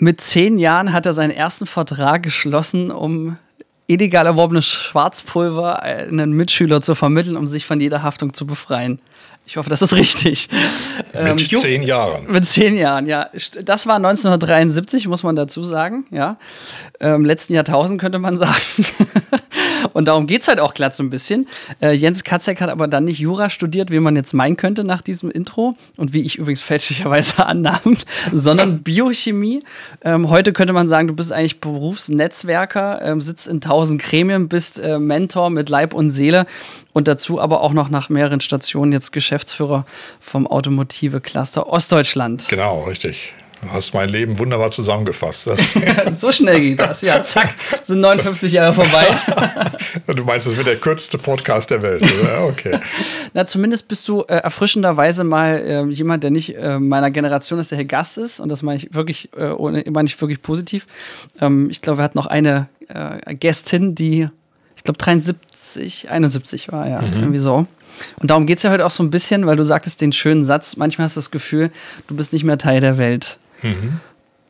Mit zehn Jahren hat er seinen ersten Vertrag geschlossen, um illegal erworbenes Schwarzpulver einen Mitschüler zu vermitteln, um sich von jeder Haftung zu befreien. Ich hoffe, das ist richtig. Mit ähm, zehn Jahren. Mit zehn Jahren, ja. Das war 1973, muss man dazu sagen, ja. Ähm, letzten Jahrtausend könnte man sagen. Und darum geht es halt auch glatt so ein bisschen. Äh, Jens Katzek hat aber dann nicht Jura studiert, wie man jetzt meinen könnte nach diesem Intro und wie ich übrigens fälschlicherweise annahm, sondern Biochemie. Ähm, heute könnte man sagen, du bist eigentlich Berufsnetzwerker, ähm, sitzt in tausend Gremien, bist äh, Mentor mit Leib und Seele und dazu aber auch noch nach mehreren Stationen jetzt Geschäftsführer vom Automotive Cluster Ostdeutschland. Genau, richtig. Du hast mein Leben wunderbar zusammengefasst. so schnell geht das. Ja, zack, sind 59 Jahre vorbei. du meinst, es wird der kürzeste Podcast der Welt, oder? Okay. Na, zumindest bist du äh, erfrischenderweise mal äh, jemand, der nicht äh, meiner Generation ist, der hier Gast ist. Und das meine ich wirklich, äh, ohne, meine ich wirklich positiv. Ähm, ich glaube, wir hatten noch eine äh, Gästin, die, glaube, 73, 71 war, ja. Mhm. Irgendwie so. Und darum geht es ja heute auch so ein bisschen, weil du sagtest den schönen Satz, manchmal hast du das Gefühl, du bist nicht mehr Teil der Welt. Mhm.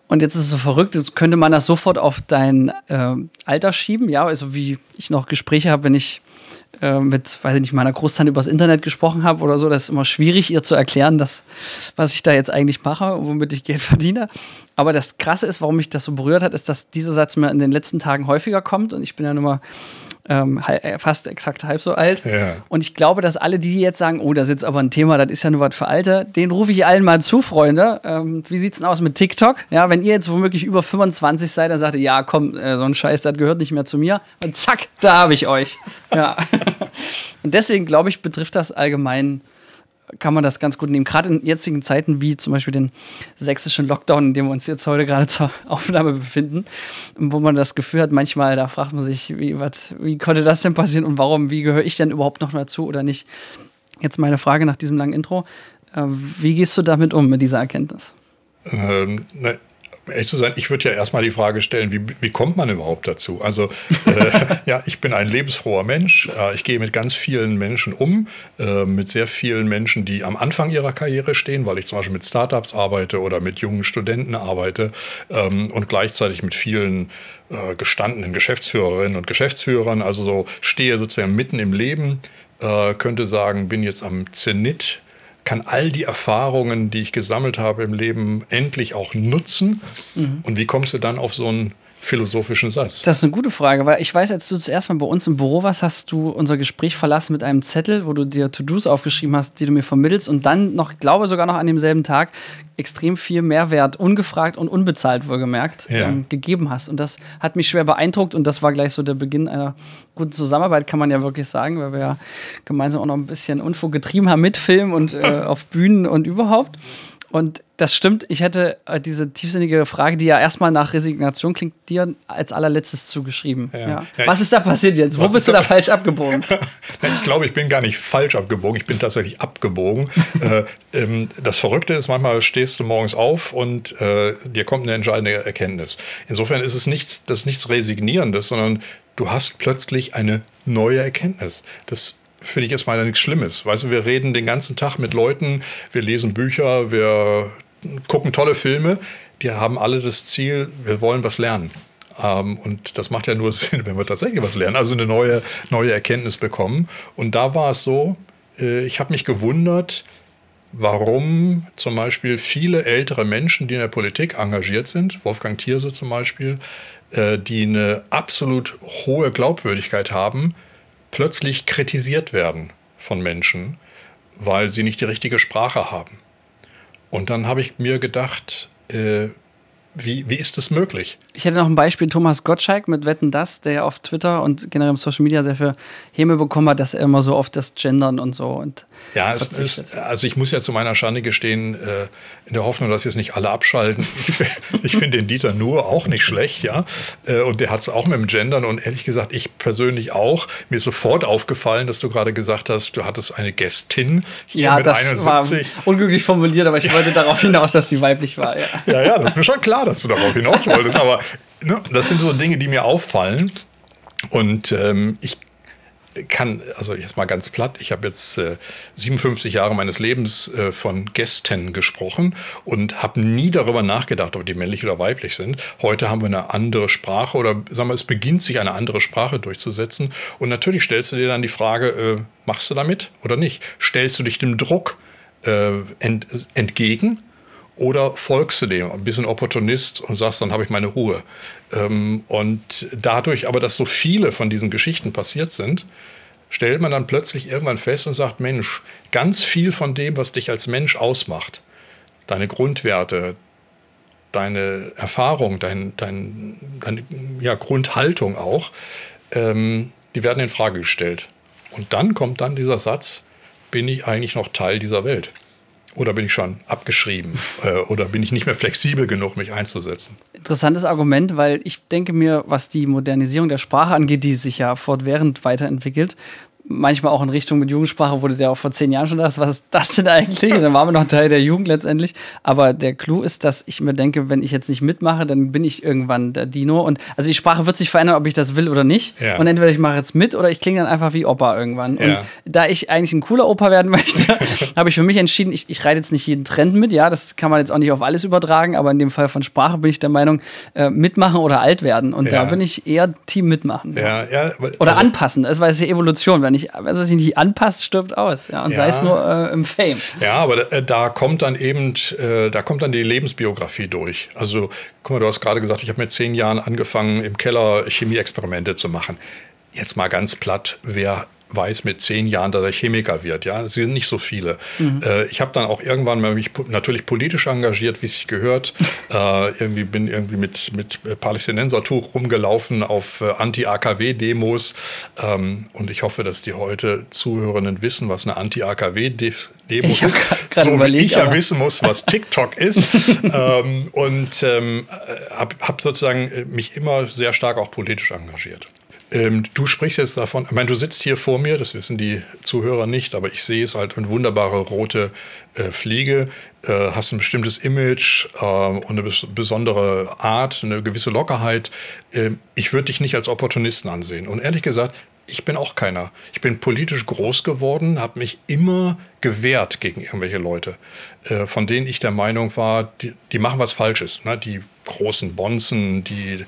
Und jetzt ist es so verrückt, jetzt könnte man das sofort auf dein äh, Alter schieben, ja, also wie ich noch Gespräche habe, wenn ich äh, mit, weiß ich nicht, meiner Großtante übers Internet gesprochen habe oder so, das ist immer schwierig, ihr zu erklären, dass, was ich da jetzt eigentlich mache, womit ich Geld verdiene. Aber das Krasse ist, warum mich das so berührt hat, ist, dass dieser Satz mir in den letzten Tagen häufiger kommt und ich bin ja nun mal ähm, äh, fast exakt halb so alt. Ja. Und ich glaube, dass alle, die jetzt sagen, oh, das ist jetzt aber ein Thema, das ist ja nur was für Alte, den rufe ich allen mal zu, Freunde. Ähm, wie sieht's denn aus mit TikTok? Ja, wenn ihr jetzt womöglich über 25 seid, dann sagt ihr, ja, komm, äh, so ein Scheiß, das gehört nicht mehr zu mir. Und zack, da habe ich euch. Ja. Und deswegen, glaube ich, betrifft das allgemein kann man das ganz gut nehmen. Gerade in jetzigen Zeiten wie zum Beispiel den sächsischen Lockdown, in dem wir uns jetzt heute gerade zur Aufnahme befinden, wo man das Gefühl hat, manchmal, da fragt man sich, wie, wat, wie konnte das denn passieren und warum, wie gehöre ich denn überhaupt noch dazu oder nicht? Jetzt meine Frage nach diesem langen Intro. Äh, wie gehst du damit um, mit dieser Erkenntnis? Ähm, ne, ehrlich zu sein, ich würde ja erstmal die Frage stellen, wie, wie kommt man überhaupt dazu? Also, äh, ja, ich bin ein lebensfroher Mensch. Äh, ich gehe mit ganz vielen Menschen um, äh, mit sehr vielen Menschen, die am Anfang ihrer Karriere stehen, weil ich zum Beispiel mit Startups arbeite oder mit jungen Studenten arbeite ähm, und gleichzeitig mit vielen äh, gestandenen Geschäftsführerinnen und Geschäftsführern. Also so stehe sozusagen mitten im Leben, äh, könnte sagen, bin jetzt am Zenit kann all die Erfahrungen, die ich gesammelt habe im Leben, endlich auch nutzen? Mhm. Und wie kommst du dann auf so einen philosophischen Satz? Das ist eine gute Frage, weil ich weiß, als du das erste Mal bei uns im Büro warst, hast du unser Gespräch verlassen mit einem Zettel, wo du dir To-Dos aufgeschrieben hast, die du mir vermittelst und dann noch, ich glaube sogar noch an demselben Tag, extrem viel Mehrwert, ungefragt und unbezahlt wohlgemerkt, ja. ähm, gegeben hast. Und das hat mich schwer beeindruckt und das war gleich so der Beginn einer guten Zusammenarbeit, kann man ja wirklich sagen, weil wir ja gemeinsam auch noch ein bisschen Unfug getrieben haben mit Film und äh, auf Bühnen und überhaupt. Und das stimmt, ich hätte äh, diese tiefsinnige Frage, die ja erstmal nach Resignation klingt, dir als allerletztes zugeschrieben. Ja. Ja. Was ist da passiert jetzt? Wo bist du da, da falsch abgebogen? ich glaube, ich bin gar nicht falsch abgebogen, ich bin tatsächlich abgebogen. äh, ähm, das Verrückte ist, manchmal stehst du morgens auf und äh, dir kommt eine entscheidende Erkenntnis. Insofern ist es nichts, das nichts Resignierendes, sondern du hast plötzlich eine neue Erkenntnis. Das finde ich erstmal nichts Schlimmes. Weißt du, wir reden den ganzen Tag mit Leuten, wir lesen Bücher, wir gucken tolle Filme. Die haben alle das Ziel, wir wollen was lernen. Ähm, und das macht ja nur Sinn, wenn wir tatsächlich was lernen, also eine neue, neue Erkenntnis bekommen. Und da war es so, äh, ich habe mich gewundert, warum zum Beispiel viele ältere Menschen, die in der Politik engagiert sind, Wolfgang Thierse zum Beispiel, äh, die eine absolut hohe Glaubwürdigkeit haben, plötzlich kritisiert werden von Menschen, weil sie nicht die richtige Sprache haben. Und dann habe ich mir gedacht, äh, wie, wie ist das möglich? Ich hätte noch ein Beispiel, Thomas Gottschalk mit Wetten Das, der ja auf Twitter und generell im Social Media sehr viel Häme bekommen hat, dass er immer so oft das Gendern und so und Ja, es ist, also ich muss ja zu meiner Schande gestehen, äh, in der Hoffnung, dass jetzt nicht alle abschalten. Ich, ich finde den Dieter Nuhr auch nicht schlecht, ja. Äh, und der hat es auch mit dem Gendern und ehrlich gesagt, ich persönlich auch. Mir ist sofort aufgefallen, dass du gerade gesagt hast, du hattest eine Gästin hier ja, mit das 71. War unglücklich formuliert, aber ich wollte darauf hinaus, dass sie weiblich war. Ja, ja, ja das ist mir schon klar, dass du darauf hinaus wolltest. Aber ne, das sind so Dinge, die mir auffallen. Und ähm, ich kann, also jetzt mal ganz platt, ich habe jetzt äh, 57 Jahre meines Lebens äh, von Gästen gesprochen und habe nie darüber nachgedacht, ob die männlich oder weiblich sind. Heute haben wir eine andere Sprache oder sagen wir, es beginnt sich eine andere Sprache durchzusetzen. Und natürlich stellst du dir dann die Frage, äh, machst du damit oder nicht? Stellst du dich dem Druck äh, ent, entgegen oder folgst du dem, ein bisschen Opportunist und sagst, dann habe ich meine Ruhe. Ähm, und dadurch aber, dass so viele von diesen Geschichten passiert sind, stellt man dann plötzlich irgendwann fest und sagt, Mensch, ganz viel von dem, was dich als Mensch ausmacht, deine Grundwerte, deine Erfahrung, dein, dein, deine ja, Grundhaltung auch, ähm, die werden in Frage gestellt. Und dann kommt dann dieser Satz, bin ich eigentlich noch Teil dieser Welt? Oder bin ich schon abgeschrieben? Äh, oder bin ich nicht mehr flexibel genug, mich einzusetzen? Interessantes Argument, weil ich denke mir, was die Modernisierung der Sprache angeht, die sich ja fortwährend weiterentwickelt, manchmal auch in Richtung mit Jugendsprache, wurde der auch vor zehn Jahren schon das, was ist das denn eigentlich? Und dann waren wir noch Teil der Jugend letztendlich. Aber der Clou ist, dass ich mir denke, wenn ich jetzt nicht mitmache, dann bin ich irgendwann der Dino. Und also die Sprache wird sich verändern, ob ich das will oder nicht. Ja. Und entweder ich mache jetzt mit oder ich klinge dann einfach wie Opa irgendwann. Ja. Und da ich eigentlich ein cooler Opa werden möchte, habe ich für mich entschieden, ich, ich reite jetzt nicht jeden Trend mit. Ja, das kann man jetzt auch nicht auf alles übertragen, aber in dem Fall von Sprache bin ich der Meinung, äh, mitmachen oder alt werden. Und ja. da bin ich eher Team mitmachen. Ja, ja. Oder also, anpassen. Das war jetzt die Evolution. Wenn ich, wenn es sich nicht anpasst, stirbt aus. Ja, und ja. sei es nur äh, im Fame. Ja, aber da, äh, da kommt dann eben, äh, da kommt dann die Lebensbiografie durch. Also, guck mal, du hast gerade gesagt, ich habe mit zehn Jahren angefangen, im Keller Chemieexperimente zu machen. Jetzt mal ganz platt, wer weiß mit zehn Jahren, dass er Chemiker wird. Ja, es sind nicht so viele. Mhm. Äh, ich habe dann auch irgendwann mal mich natürlich politisch engagiert, wie es sich gehört. äh, irgendwie bin irgendwie mit mit Palästinensertuch rumgelaufen auf äh, Anti-AKW-Demos ähm, und ich hoffe, dass die heute Zuhörenden wissen, was eine Anti-AKW-Demo ist. So wie ich ja wissen muss, was TikTok ist. ähm, und ähm, habe hab sozusagen äh, mich immer sehr stark auch politisch engagiert. Ähm, du sprichst jetzt davon, ich meine, du sitzt hier vor mir, das wissen die Zuhörer nicht, aber ich sehe es halt eine wunderbare rote äh, Fliege, äh, hast ein bestimmtes Image äh, und eine bes besondere Art, eine gewisse Lockerheit. Ähm, ich würde dich nicht als Opportunisten ansehen. Und ehrlich gesagt, ich bin auch keiner. Ich bin politisch groß geworden, habe mich immer gewehrt gegen irgendwelche Leute, äh, von denen ich der Meinung war, die, die machen was Falsches. Ne? Die großen Bonzen, die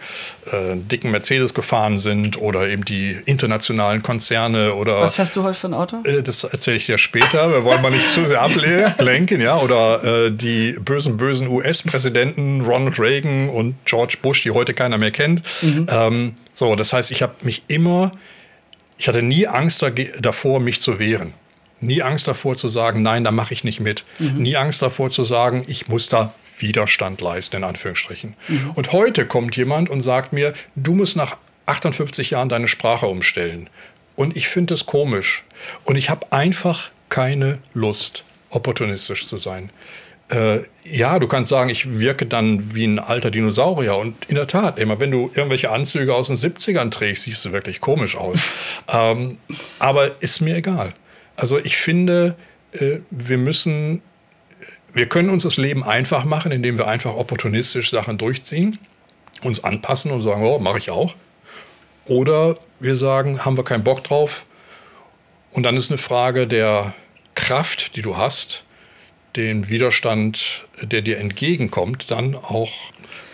äh, dicken Mercedes gefahren sind oder eben die internationalen Konzerne oder. Was fährst du heute für ein Auto? Äh, das erzähle ich dir später. Wir wollen mal nicht zu sehr ablenken, ja. Oder äh, die bösen, bösen US-Präsidenten Ronald Reagan und George Bush, die heute keiner mehr kennt. Mhm. Ähm, so, das heißt, ich habe mich immer ich hatte nie Angst davor, mich zu wehren. Nie Angst davor zu sagen, nein, da mache ich nicht mit. Mhm. Nie Angst davor zu sagen, ich muss da Widerstand leisten, in Anführungsstrichen. Mhm. Und heute kommt jemand und sagt mir, du musst nach 58 Jahren deine Sprache umstellen. Und ich finde es komisch. Und ich habe einfach keine Lust, opportunistisch zu sein äh, ja, du kannst sagen, ich wirke dann wie ein alter Dinosaurier. Und in der Tat, immer wenn du irgendwelche Anzüge aus den 70ern trägst, siehst du wirklich komisch aus. ähm, aber ist mir egal. Also ich finde, äh, wir müssen, wir können uns das Leben einfach machen, indem wir einfach opportunistisch Sachen durchziehen, uns anpassen und sagen, oh, mache ich auch. Oder wir sagen, haben wir keinen Bock drauf. Und dann ist eine Frage der Kraft, die du hast, den Widerstand, der dir entgegenkommt, dann auch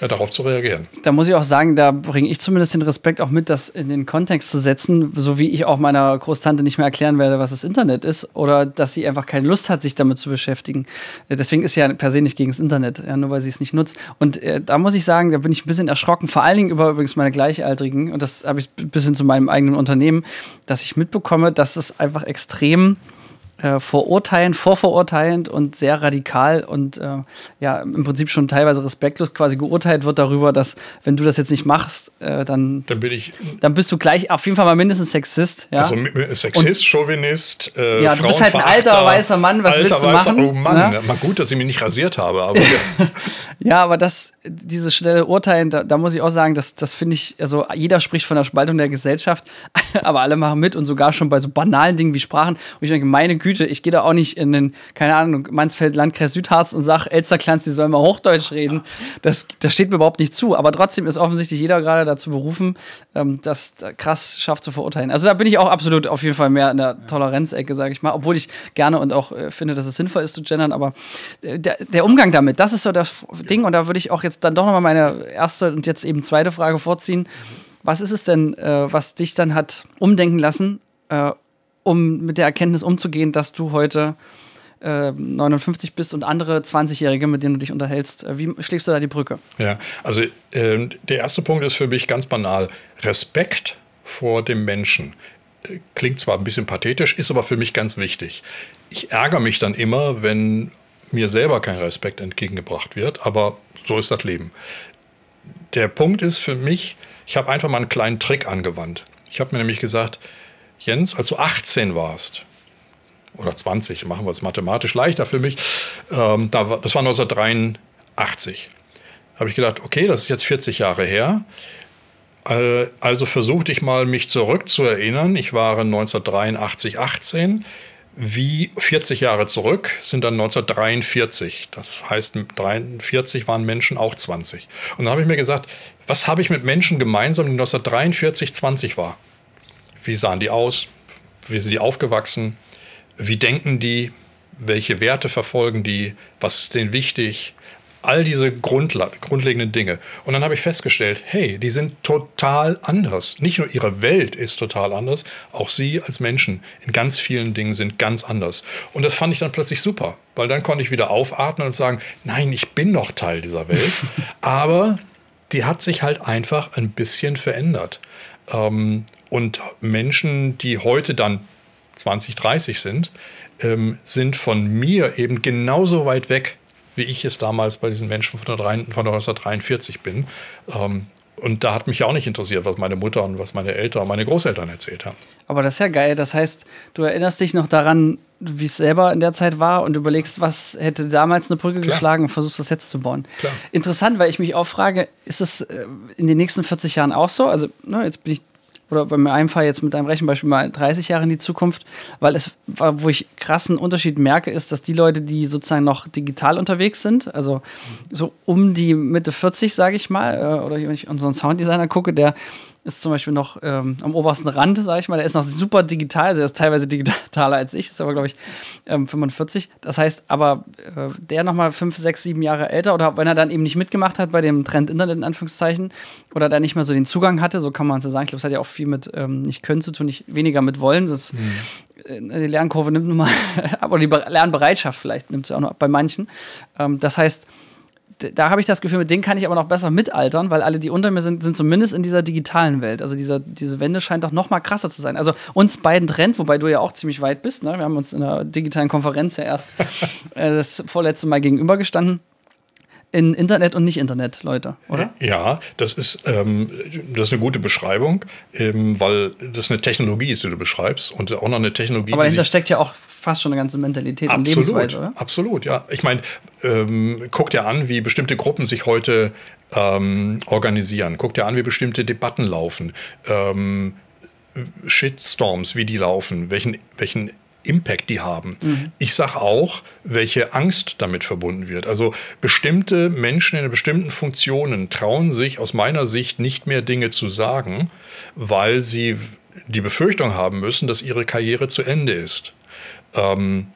ja, darauf zu reagieren. Da muss ich auch sagen, da bringe ich zumindest den Respekt auch mit, das in den Kontext zu setzen, so wie ich auch meiner Großtante nicht mehr erklären werde, was das Internet ist oder dass sie einfach keine Lust hat, sich damit zu beschäftigen. Deswegen ist sie ja per se nicht gegen das Internet, ja, nur weil sie es nicht nutzt. Und äh, da muss ich sagen, da bin ich ein bisschen erschrocken, vor allen Dingen über übrigens meine Gleichaltrigen, und das habe ich ein bisschen zu meinem eigenen Unternehmen, dass ich mitbekomme, dass es einfach extrem äh, verurteilend, vorverurteilend und sehr radikal und äh, ja, im Prinzip schon teilweise respektlos quasi geurteilt wird darüber, dass wenn du das jetzt nicht machst, äh, dann, dann bin ich. Dann bist du gleich auf jeden Fall mal mindestens Sexist. Ja? Also Sexist, und, Chauvinist, äh, Ja, du bist halt ein alter weißer Mann, was willst du weißer, machen? Oh Mann, ja? mal gut, dass ich mich nicht rasiert habe. Aber ja, aber das, dieses schnelle Urteilen, da, da muss ich auch sagen, das, das finde ich, also jeder spricht von der Spaltung der Gesellschaft. aber alle machen mit und sogar schon bei so banalen Dingen wie Sprachen. Und ich denke, meine Güte, ich gehe da auch nicht in den, keine Ahnung, Mansfeld, Landkreis Südharz und sage, Elsterklanz, die sollen mal Hochdeutsch reden. Das, das steht mir überhaupt nicht zu. Aber trotzdem ist offensichtlich jeder gerade dazu berufen, ähm, das krass schafft zu verurteilen. Also da bin ich auch absolut auf jeden Fall mehr in der Toleranzecke, sage ich mal. Obwohl ich gerne und auch äh, finde, dass es sinnvoll ist zu gendern. Aber äh, der, der Umgang damit, das ist so das Ding. Und da würde ich auch jetzt dann doch nochmal meine erste und jetzt eben zweite Frage vorziehen. Was ist es denn, äh, was dich dann hat umdenken lassen, äh, um mit der Erkenntnis umzugehen, dass du heute äh, 59 bist und andere 20-Jährige, mit denen du dich unterhältst? Äh, wie schlägst du da die Brücke? Ja, also ähm, der erste Punkt ist für mich ganz banal. Respekt vor dem Menschen. Äh, klingt zwar ein bisschen pathetisch, ist aber für mich ganz wichtig. Ich ärgere mich dann immer, wenn mir selber kein Respekt entgegengebracht wird, aber so ist das Leben. Der Punkt ist für mich, ich habe einfach mal einen kleinen Trick angewandt. Ich habe mir nämlich gesagt, Jens, als du 18 warst, oder 20, machen wir es mathematisch leichter für mich, ähm, da, das war 1983, habe ich gedacht, okay, das ist jetzt 40 Jahre her. Also versuchte ich mal, mich zurückzuerinnern. Ich war 1983, 18 wie 40 Jahre zurück sind dann 1943. Das heißt, 43 waren Menschen auch 20. Und dann habe ich mir gesagt, was habe ich mit Menschen gemeinsam, die 1943 20 war? Wie sahen die aus? Wie sind die aufgewachsen? Wie denken die? Welche Werte verfolgen die? Was ist denen wichtig? all diese Grundla grundlegenden Dinge. Und dann habe ich festgestellt, hey, die sind total anders. Nicht nur ihre Welt ist total anders, auch sie als Menschen in ganz vielen Dingen sind ganz anders. Und das fand ich dann plötzlich super, weil dann konnte ich wieder aufatmen und sagen, nein, ich bin noch Teil dieser Welt, aber die hat sich halt einfach ein bisschen verändert. Ähm, und Menschen, die heute dann 20, 30 sind, ähm, sind von mir eben genauso weit weg wie ich es damals bei diesen Menschen von, 1943 bin. Ähm, und da hat mich ja auch nicht interessiert, was meine Mutter und was meine Eltern und meine Großeltern erzählt haben. Aber das ist ja geil. Das heißt, du erinnerst dich noch daran, wie es selber in der Zeit war und überlegst, was hätte damals eine Brücke Klar. geschlagen und versuchst das jetzt zu bauen. Klar. Interessant, weil ich mich auch frage, ist es äh, in den nächsten 40 Jahren auch so? Also, ne, jetzt bin ich oder bei meinem Fall jetzt mit deinem Rechenbeispiel mal 30 Jahre in die Zukunft, weil es, wo ich krassen Unterschied merke, ist, dass die Leute, die sozusagen noch digital unterwegs sind, also so um die Mitte 40, sage ich mal, äh, oder wenn ich unseren Sounddesigner gucke, der ist zum Beispiel noch ähm, am obersten Rand, sage ich mal. Der ist noch super digital, also er ist teilweise digitaler als ich, ist aber, glaube ich, ähm, 45. Das heißt, aber äh, der nochmal fünf, sechs, sieben Jahre älter oder wenn er dann eben nicht mitgemacht hat bei dem Trend Internet in Anführungszeichen oder da nicht mehr so den Zugang hatte, so kann man es ja sagen. Ich glaube, es hat ja auch viel mit ähm, nicht können zu tun, nicht weniger mit wollen. Das, mhm. äh, die Lernkurve nimmt nun mal, aber die Lernbereitschaft vielleicht nimmt sie auch noch bei manchen. Ähm, das heißt, da habe ich das Gefühl, mit denen kann ich aber noch besser mitaltern, weil alle, die unter mir sind, sind zumindest in dieser digitalen Welt. Also dieser, diese Wende scheint doch noch mal krasser zu sein. Also uns beiden trennt, wobei du ja auch ziemlich weit bist. Ne? Wir haben uns in einer digitalen Konferenz ja erst äh, das vorletzte Mal gegenübergestanden in Internet und nicht Internet, Leute, oder? Ja, das ist, ähm, das ist eine gute Beschreibung, ähm, weil das eine Technologie ist, die du beschreibst und auch noch eine Technologie. Aber dahinter steckt ja auch fast schon eine ganze Mentalität absolut, und Lebensweise, oder? Absolut, ja. Ich meine, ähm, guck dir an, wie bestimmte Gruppen sich heute ähm, organisieren. Guck dir an, wie bestimmte Debatten laufen. Ähm, Shitstorms, wie die laufen, welchen, welchen Impact die haben. Mhm. Ich sage auch, welche Angst damit verbunden wird. Also bestimmte Menschen in bestimmten Funktionen trauen sich aus meiner Sicht nicht mehr Dinge zu sagen, weil sie die Befürchtung haben müssen, dass ihre Karriere zu Ende ist. Ähm,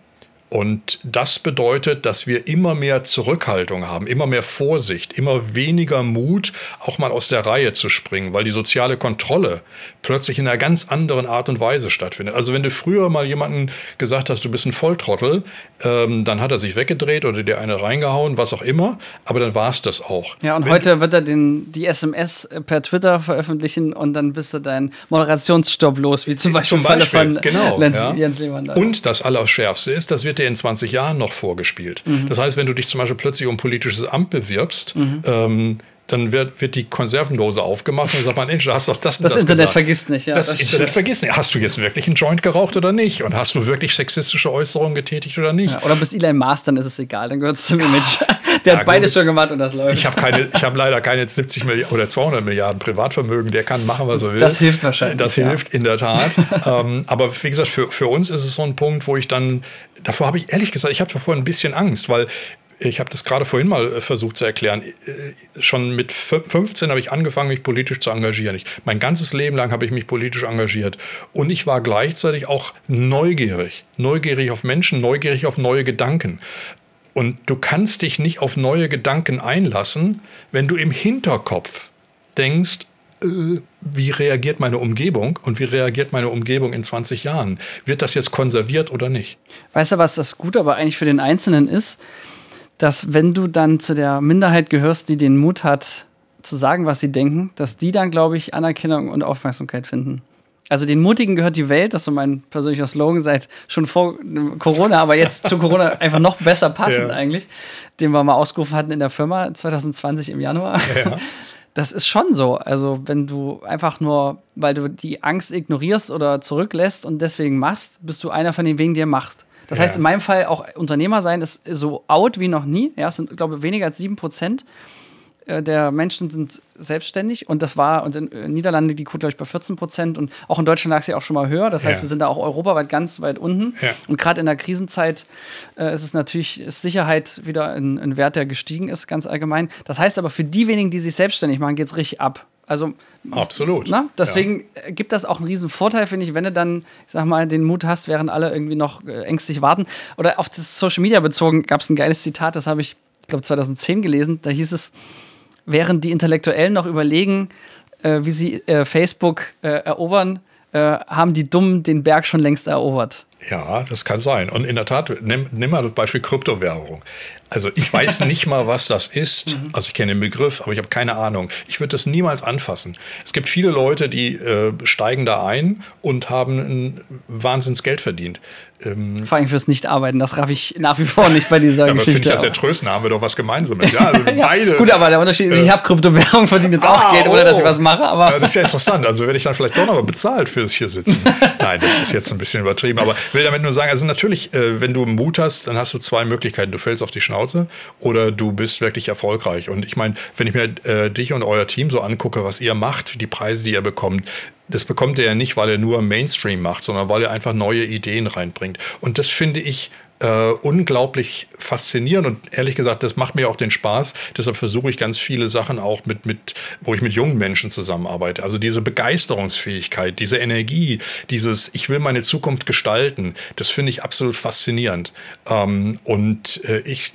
und das bedeutet, dass wir immer mehr Zurückhaltung haben, immer mehr Vorsicht, immer weniger Mut, auch mal aus der Reihe zu springen, weil die soziale Kontrolle plötzlich in einer ganz anderen Art und Weise stattfindet. Also wenn du früher mal jemanden gesagt hast, du bist ein Volltrottel, ähm, dann hat er sich weggedreht oder dir eine reingehauen, was auch immer, aber dann war es das auch. Ja, und wenn heute wird er den, die SMS per Twitter veröffentlichen und dann bist du dein Moderationsstopp los, wie zum Beispiel, zum Beispiel von genau, Lenz, ja. Jens Lehmann. Und das Allerschärfste ist, das wird dir in 20 Jahren noch vorgespielt. Mhm. Das heißt, wenn du dich zum Beispiel plötzlich um politisches Amt bewirbst, mhm. ähm, dann wird, wird die Konservendose aufgemacht und sagt man, Mensch, du hast doch das Das, das Internet gesagt. vergisst nicht, ja. Das, das Internet vergisst nicht. Hast du jetzt wirklich einen Joint geraucht oder nicht? Und hast du wirklich sexistische Äußerungen getätigt oder nicht? Ja, oder bist Elon Mars, dann ist es egal, dann gehört es zum Image. der hat beides schon gemacht und das läuft. Ich habe keine, ich habe leider keine 70 Milliarden oder 200 Milliarden Privatvermögen. Der kann machen, was er will. Das hilft wahrscheinlich. Das ja. hilft in der Tat. ähm, aber wie gesagt, für, für uns ist es so ein Punkt, wo ich dann, davor habe ich ehrlich gesagt, ich habe davor ein bisschen Angst, weil ich habe das gerade vorhin mal äh, versucht zu erklären. Äh, schon mit 15 habe ich angefangen, mich politisch zu engagieren. Ich, mein ganzes Leben lang habe ich mich politisch engagiert. Und ich war gleichzeitig auch neugierig. Neugierig auf Menschen, neugierig auf neue Gedanken. Und du kannst dich nicht auf neue Gedanken einlassen, wenn du im Hinterkopf denkst, äh, wie reagiert meine Umgebung und wie reagiert meine Umgebung in 20 Jahren? Wird das jetzt konserviert oder nicht? Weißt du, was das Gute aber eigentlich für den Einzelnen ist? dass wenn du dann zu der Minderheit gehörst, die den Mut hat, zu sagen, was sie denken, dass die dann, glaube ich, Anerkennung und Aufmerksamkeit finden. Also den Mutigen gehört die Welt, das ist so mein persönlicher Slogan seit schon vor Corona, aber jetzt zu Corona einfach noch besser passend ja. eigentlich, den wir mal ausgerufen hatten in der Firma 2020 im Januar. Ja. Das ist schon so. Also wenn du einfach nur, weil du die Angst ignorierst oder zurücklässt und deswegen machst, bist du einer von den wenigen, der macht. Das ja. heißt, in meinem Fall auch Unternehmer sein ist so out wie noch nie. Ja, es sind, glaube ich, weniger als sieben Prozent äh, der Menschen sind selbstständig und das war und in den Niederlanden die Quote, glaube ich, bei 14 Prozent und auch in Deutschland lag sie auch schon mal höher. Das heißt, ja. wir sind da auch europaweit ganz weit unten. Ja. Und gerade in der Krisenzeit äh, ist es natürlich, ist Sicherheit wieder ein, ein Wert, der gestiegen ist, ganz allgemein. Das heißt aber, für die wenigen, die sich selbstständig machen, geht es richtig ab. Also absolut. Na, deswegen ja. gibt das auch einen riesen Vorteil, finde ich, wenn du dann, ich sag mal, den Mut hast, während alle irgendwie noch äh, ängstlich warten. Oder auf das Social Media bezogen gab es ein geiles Zitat, das habe ich, ich glaube, 2010 gelesen. Da hieß es, während die Intellektuellen noch überlegen, äh, wie sie äh, Facebook äh, erobern, äh, haben die Dummen den Berg schon längst erobert. Ja, das kann sein. Und in der Tat, nimm, nimm mal das Beispiel Kryptowährung. Also ich weiß nicht mal, was das ist. Mhm. Also ich kenne den Begriff, aber ich habe keine Ahnung. Ich würde das niemals anfassen. Es gibt viele Leute, die äh, steigen da ein und haben ein Wahnsinns Geld verdient. Ähm, Vor allem fürs Nicht-Arbeiten, das raff ich nach wie vor nicht bei dieser ja, Geschichte. Aber finde ich das ja trösten, haben wir doch was Gemeinsames. Ja, also ja, beide. Gut, aber der Unterschied ist, äh, ich habe Kryptowährung, verdiene jetzt auch ah, Geld, ohne dass ich oh. was mache. Aber ja, das ist ja interessant. Also werde ich dann vielleicht doch noch bezahlt fürs hier sitzen. Nein, das ist jetzt ein bisschen übertrieben. Aber ich will damit nur sagen, also natürlich, äh, wenn du Mut hast, dann hast du zwei Möglichkeiten. Du fällst auf die Schnauze oder du bist wirklich erfolgreich. Und ich meine, wenn ich mir äh, dich und euer Team so angucke, was ihr macht, die Preise, die ihr bekommt, das bekommt er ja nicht, weil er nur Mainstream macht, sondern weil er einfach neue Ideen reinbringt. Und das finde ich äh, unglaublich faszinierend und ehrlich gesagt, das macht mir auch den Spaß. Deshalb versuche ich ganz viele Sachen auch mit, mit, wo ich mit jungen Menschen zusammenarbeite. Also diese Begeisterungsfähigkeit, diese Energie, dieses Ich will meine Zukunft gestalten, das finde ich absolut faszinierend. Ähm, und äh, ich,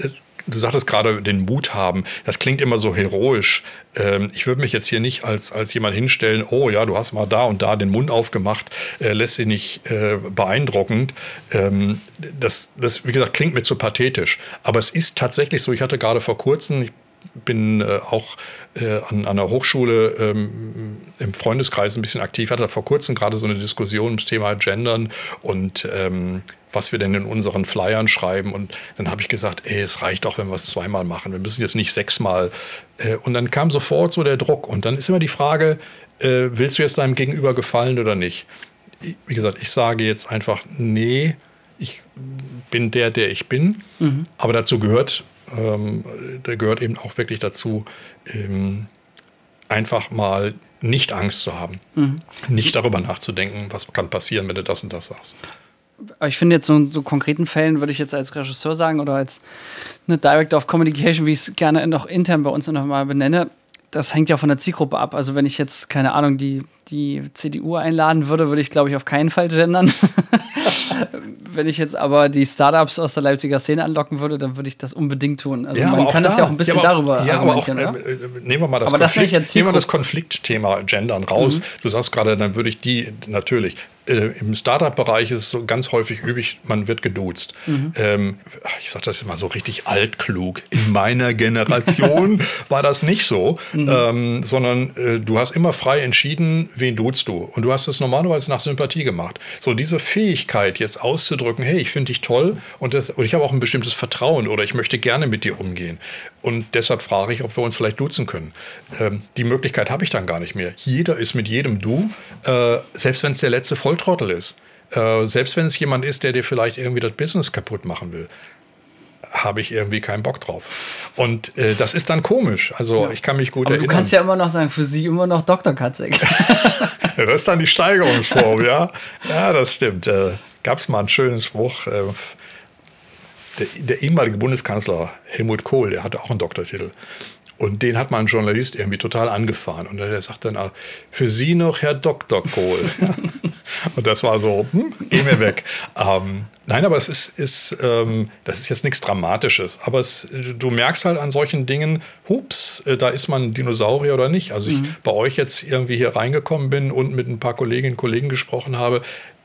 Du sagtest gerade den Mut haben. Das klingt immer so heroisch. Ähm, ich würde mich jetzt hier nicht als, als jemand hinstellen, oh ja, du hast mal da und da den Mund aufgemacht, äh, lässt sich nicht äh, beeindruckend. Ähm, das, das, wie gesagt, klingt mir zu pathetisch. Aber es ist tatsächlich so, ich hatte gerade vor kurzem, ich bin äh, auch äh, an, an der Hochschule ähm, im Freundeskreis ein bisschen aktiv, hatte vor kurzem gerade so eine Diskussion ums Thema Gendern und ähm, was wir denn in unseren Flyern schreiben. Und dann habe ich gesagt, ey, es reicht auch, wenn wir es zweimal machen. Wir müssen jetzt nicht sechsmal. Äh, und dann kam sofort so der Druck. Und dann ist immer die Frage, äh, willst du jetzt deinem Gegenüber gefallen oder nicht? Wie gesagt, ich sage jetzt einfach, nee, ich bin der, der ich bin. Mhm. Aber dazu gehört, ähm, da gehört eben auch wirklich dazu, ähm, einfach mal nicht Angst zu haben, mhm. nicht darüber nachzudenken, was kann passieren, wenn du das und das sagst ich finde jetzt so, so konkreten Fällen würde ich jetzt als Regisseur sagen oder als eine Director of Communication, wie ich es gerne noch intern bei uns noch mal benenne, das hängt ja von der Zielgruppe ab. Also wenn ich jetzt, keine Ahnung, die, die CDU einladen würde, würde ich, glaube ich, auf keinen Fall gendern. wenn ich jetzt aber die Startups aus der Leipziger Szene anlocken würde, dann würde ich das unbedingt tun. Also ja, man kann da, das ja auch ein bisschen ja, darüber ja. Aber auch, äh, nehmen wir mal das, Konflikt, das nehmen wir das Konfliktthema Gendern raus. Mhm. Du sagst gerade, dann würde ich die natürlich äh, im Startup-Bereich ist es so ganz häufig üblich, man wird geduzt. Mhm. Ähm, ich sage das immer so richtig altklug. In meiner Generation war das nicht so, mhm. ähm, sondern äh, du hast immer frei entschieden, wen duzt du. Und du hast es normalerweise nach Sympathie gemacht. So diese Fähigkeit jetzt auszudrücken, hey, ich finde dich toll und, das, und ich habe auch ein bestimmtes Vertrauen oder ich möchte gerne mit dir umgehen. Und deshalb frage ich, ob wir uns vielleicht duzen können. Ähm, die Möglichkeit habe ich dann gar nicht mehr. Jeder ist mit jedem du, äh, selbst wenn es der letzte Volltrottel ist. Äh, selbst wenn es jemand ist, der dir vielleicht irgendwie das Business kaputt machen will habe ich irgendwie keinen Bock drauf. Und äh, das ist dann komisch. Also ja. ich kann mich gut Aber erinnern. Du kannst ja immer noch sagen, für sie immer noch Dr. Katzek. das ist dann die Steigerungsform, ja. Ja, das stimmt. Äh, Gab es mal einen schönen Spruch. Äh, der, der ehemalige Bundeskanzler Helmut Kohl, der hatte auch einen Doktortitel. Und den hat mal ein Journalist irgendwie total angefahren. Und der sagt dann, für Sie noch Herr Dr. Kohl. und das war so, hm, geh mir weg. Ähm, nein, aber es ist, ist ähm, das ist jetzt nichts Dramatisches. Aber es, du merkst halt an solchen Dingen, hups, äh, da ist man ein Dinosaurier oder nicht. Also ich mhm. bei euch jetzt irgendwie hier reingekommen bin und mit ein paar Kolleginnen und Kollegen gesprochen habe,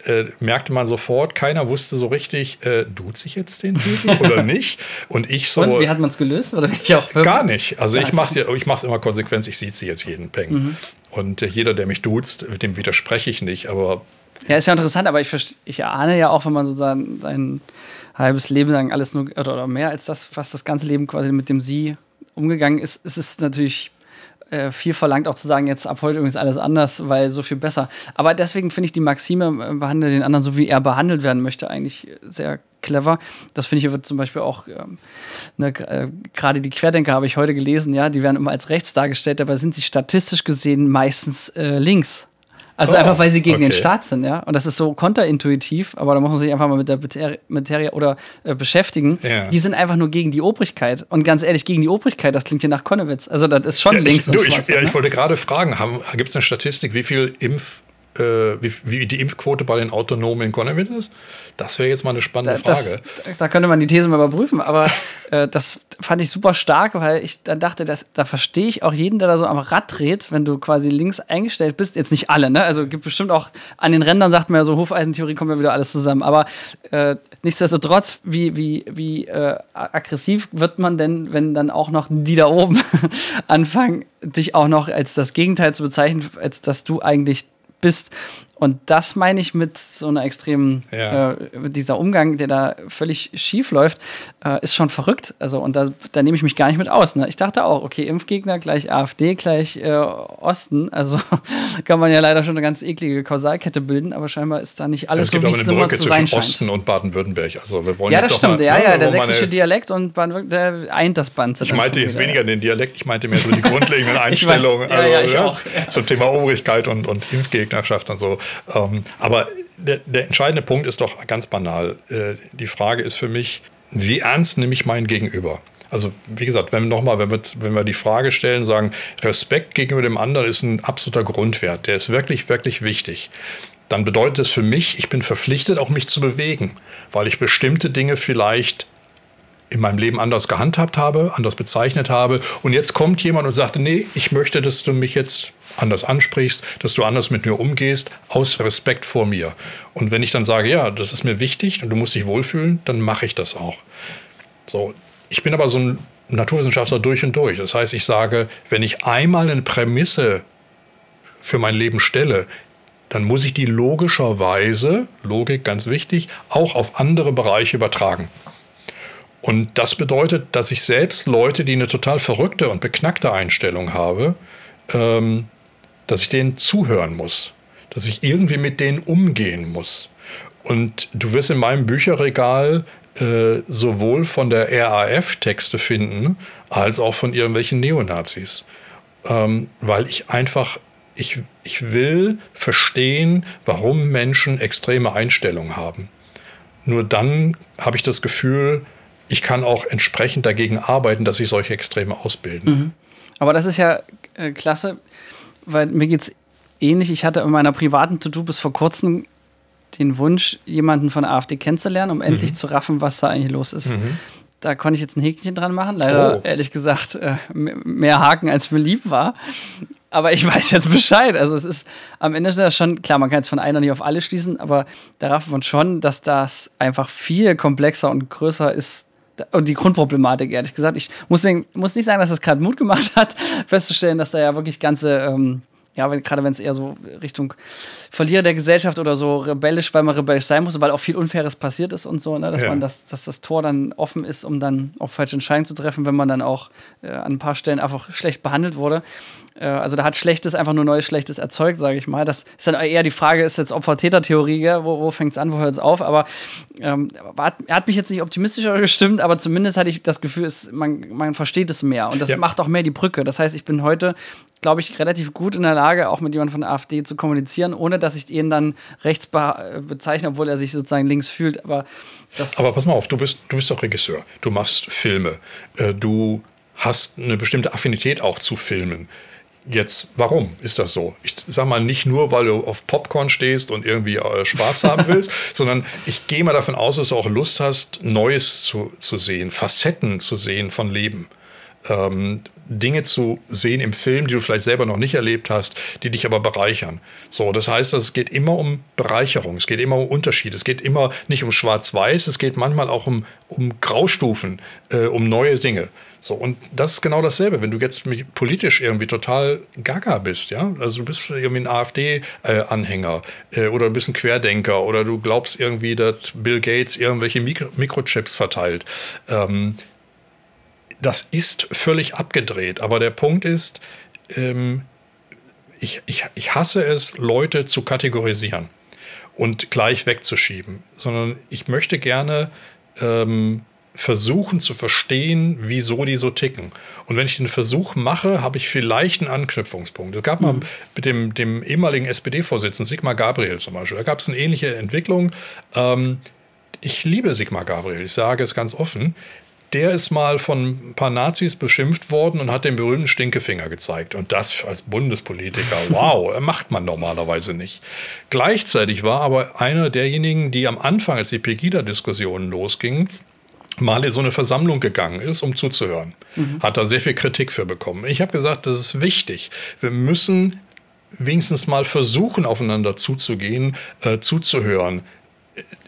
äh, merkte man sofort, keiner wusste so richtig, äh, tut sich jetzt den Titel oder nicht? Und ich so. Und wie hat man es gelöst? Oder ich auch gar nicht. Also ich mache es ich mach's immer konsequent, ich sehe sie jetzt jeden Peng. Mhm. Und äh, jeder, der mich duzt, dem widerspreche ich nicht, aber. Ja, ist ja interessant, aber ich, ich ahne ja auch, wenn man so sein, halbes Leben lang alles nur oder, oder mehr als das, fast das ganze Leben quasi mit dem Sie umgegangen ist, ist es natürlich äh, viel verlangt, auch zu sagen, jetzt ab heute ist alles anders, weil so viel besser. Aber deswegen finde ich die Maxime, äh, behandle den anderen so, wie er behandelt werden möchte, eigentlich sehr clever. Das finde ich wird zum Beispiel auch, ähm, ne, äh, gerade die Querdenker habe ich heute gelesen, ja, die werden immer als rechts dargestellt, dabei sind sie statistisch gesehen meistens äh, links. Also oh, einfach, weil sie gegen okay. den Staat sind, ja. Und das ist so konterintuitiv, aber da muss man sich einfach mal mit der Materie oder äh, beschäftigen. Ja. Die sind einfach nur gegen die Obrigkeit. Und ganz ehrlich, gegen die Obrigkeit, das klingt hier nach Konnewitz. Also das ist schon ja, links. Ich, du, ich, ja, ne? ich wollte gerade fragen, gibt es eine Statistik, wie viel Impf wie, wie, die Impfquote bei den Autonomen in Konnewitz ist? Das wäre jetzt mal eine spannende da, Frage. Das, da könnte man die These mal überprüfen, aber äh, das fand ich super stark, weil ich dann dachte, dass, da verstehe ich auch jeden, der da so am Rad dreht, wenn du quasi links eingestellt bist. Jetzt nicht alle, ne? Also gibt bestimmt auch an den Rändern, sagt man ja so, Hufeisentheorie kommt ja wieder alles zusammen. Aber äh, nichtsdestotrotz, wie, wie, wie äh, aggressiv wird man denn, wenn dann auch noch die da oben anfangen, dich auch noch als das Gegenteil zu bezeichnen, als dass du eigentlich bist. Und das meine ich mit so einer extremen, ja. äh, dieser Umgang, der da völlig schief läuft, äh, ist schon verrückt. Also, und da, da nehme ich mich gar nicht mit aus. Ne? Ich dachte auch, okay, Impfgegner gleich AfD gleich äh, Osten. Also kann man ja leider schon eine ganz eklige Kausalkette bilden, aber scheinbar ist da nicht alles ja, so, wie es immer zu sein scheint. Osten und Baden-Württemberg. Also wir wollen ja, das stimmt. Mal, ja, ne, ja, der sächsische Dialekt und Baden-Württemberg, der eint das Band. Ich meinte jetzt wieder, weniger den Dialekt, ich meinte mehr so die grundlegenden Einstellungen also, zum Thema Obrigkeit und, und Impfgegnerschaft und so. Ähm, aber der, der, entscheidende Punkt ist doch ganz banal. Äh, die Frage ist für mich, wie ernst nehme ich mein Gegenüber? Also wie gesagt, wenn nochmal, wenn wir, wenn wir die Frage stellen, sagen, Respekt gegenüber dem anderen ist ein absoluter Grundwert, der ist wirklich, wirklich wichtig. Dann bedeutet es für mich, ich bin verpflichtet, auch mich zu bewegen, weil ich bestimmte Dinge vielleicht in meinem Leben anders gehandhabt habe, anders bezeichnet habe. Und jetzt kommt jemand und sagt, nee, ich möchte, dass du mich jetzt anders ansprichst, dass du anders mit mir umgehst, aus Respekt vor mir. Und wenn ich dann sage, ja, das ist mir wichtig und du musst dich wohlfühlen, dann mache ich das auch. So, ich bin aber so ein Naturwissenschaftler durch und durch. Das heißt, ich sage, wenn ich einmal eine Prämisse für mein Leben stelle, dann muss ich die logischerweise, Logik ganz wichtig, auch auf andere Bereiche übertragen. Und das bedeutet, dass ich selbst Leute, die eine total verrückte und beknackte Einstellung habe, ähm, dass ich denen zuhören muss, dass ich irgendwie mit denen umgehen muss. Und du wirst in meinem Bücherregal äh, sowohl von der RAF Texte finden, als auch von irgendwelchen Neonazis. Ähm, weil ich einfach, ich, ich will verstehen, warum Menschen extreme Einstellungen haben. Nur dann habe ich das Gefühl, ich kann auch entsprechend dagegen arbeiten, dass sich solche Extreme ausbilden. Mhm. Aber das ist ja äh, klasse, weil mir geht es ähnlich. Ich hatte in meiner privaten To-Do bis vor kurzem den Wunsch, jemanden von der AfD kennenzulernen, um mhm. endlich zu raffen, was da eigentlich los ist. Mhm. Da konnte ich jetzt ein Häkchen dran machen. Leider, oh. ehrlich gesagt, äh, mehr Haken, als mir lieb war. Aber ich weiß jetzt Bescheid. Also es ist am Ende ist das schon, klar, man kann jetzt von einer nicht auf alle schließen, aber da rafft man schon, dass das einfach viel komplexer und größer ist, und die Grundproblematik, ehrlich gesagt. Ich muss, den, muss nicht sagen, dass das gerade Mut gemacht hat, festzustellen, dass da ja wirklich ganze, ähm, ja, gerade wenn es eher so Richtung Verlierer der Gesellschaft oder so rebellisch, weil man rebellisch sein muss, weil auch viel Unfaires passiert ist und so, ne? dass Ja. man das, dass das Tor dann offen ist, um dann auch falsche Entscheidungen zu treffen, wenn man dann auch äh, an ein paar Stellen einfach schlecht behandelt wurde. Äh, also da hat Schlechtes einfach nur neues Schlechtes erzeugt, sage ich mal. Das ist dann eher die Frage, ist jetzt Opfer-Täter-Theorie, wo, wo fängt es an, wo hört es auf? Aber ähm, hat, er hat mich jetzt nicht optimistischer gestimmt, aber zumindest hatte ich das Gefühl, es, man, man versteht es mehr und das Ja. macht auch mehr die Brücke. Das heißt, ich bin heute, glaube ich, relativ gut in der Lage, auch mit jemandem von der AfD zu kommunizieren, ohne dass ich ihn dann rechts be äh, bezeichne, obwohl er sich sozusagen links fühlt. Aber das Aber pass mal auf, du bist, du bist doch Regisseur. Du machst Filme. Äh, Du hast eine bestimmte Affinität auch zu Filmen. Jetzt, warum ist das so? Ich sag mal nicht nur, weil du auf Popcorn stehst und irgendwie äh, Spaß haben willst, sondern ich gehe mal davon aus, dass du auch Lust hast, Neues zu, zu sehen, Facetten zu sehen von Leben. Ähm, Dinge zu sehen im Film, die du vielleicht selber noch nicht erlebt hast, die dich aber bereichern. So, das heißt, es geht immer um Bereicherung, es geht immer um Unterschied, es geht immer nicht um Schwarz-Weiß, es geht manchmal auch um, um Graustufen, äh, um neue Dinge. So, und das ist genau dasselbe, wenn du jetzt politisch irgendwie total gaga bist, ja, also du bist irgendwie ein AfD-Anhänger äh, oder du bist ein Querdenker oder du glaubst irgendwie, dass Bill Gates irgendwelche Mikro Mikrochips verteilt. Ähm, das ist völlig abgedreht. Aber der Punkt ist, ähm, ich, ich, ich hasse es, Leute zu kategorisieren und gleich wegzuschieben, sondern ich möchte gerne ähm, versuchen zu verstehen, wieso die so ticken. Und wenn ich den Versuch mache, habe ich vielleicht einen Anknüpfungspunkt. Es gab mal mit dem, dem ehemaligen SPD-Vorsitzenden Sigmar Gabriel zum Beispiel, da gab es eine ähnliche Entwicklung. Ähm, ich liebe Sigmar Gabriel, ich sage es ganz offen. Der ist mal von ein paar Nazis beschimpft worden und hat den berühmten Stinkefinger gezeigt. Und das als Bundespolitiker, wow, macht man normalerweise nicht. Gleichzeitig war aber einer derjenigen, die am Anfang, als die Pegida-Diskussionen losgingen, mal in so eine Versammlung gegangen ist, um zuzuhören. Hat da sehr viel Kritik für bekommen. Ich habe gesagt, das ist wichtig. Wir müssen wenigstens mal versuchen, aufeinander zuzugehen, äh, zuzuhören.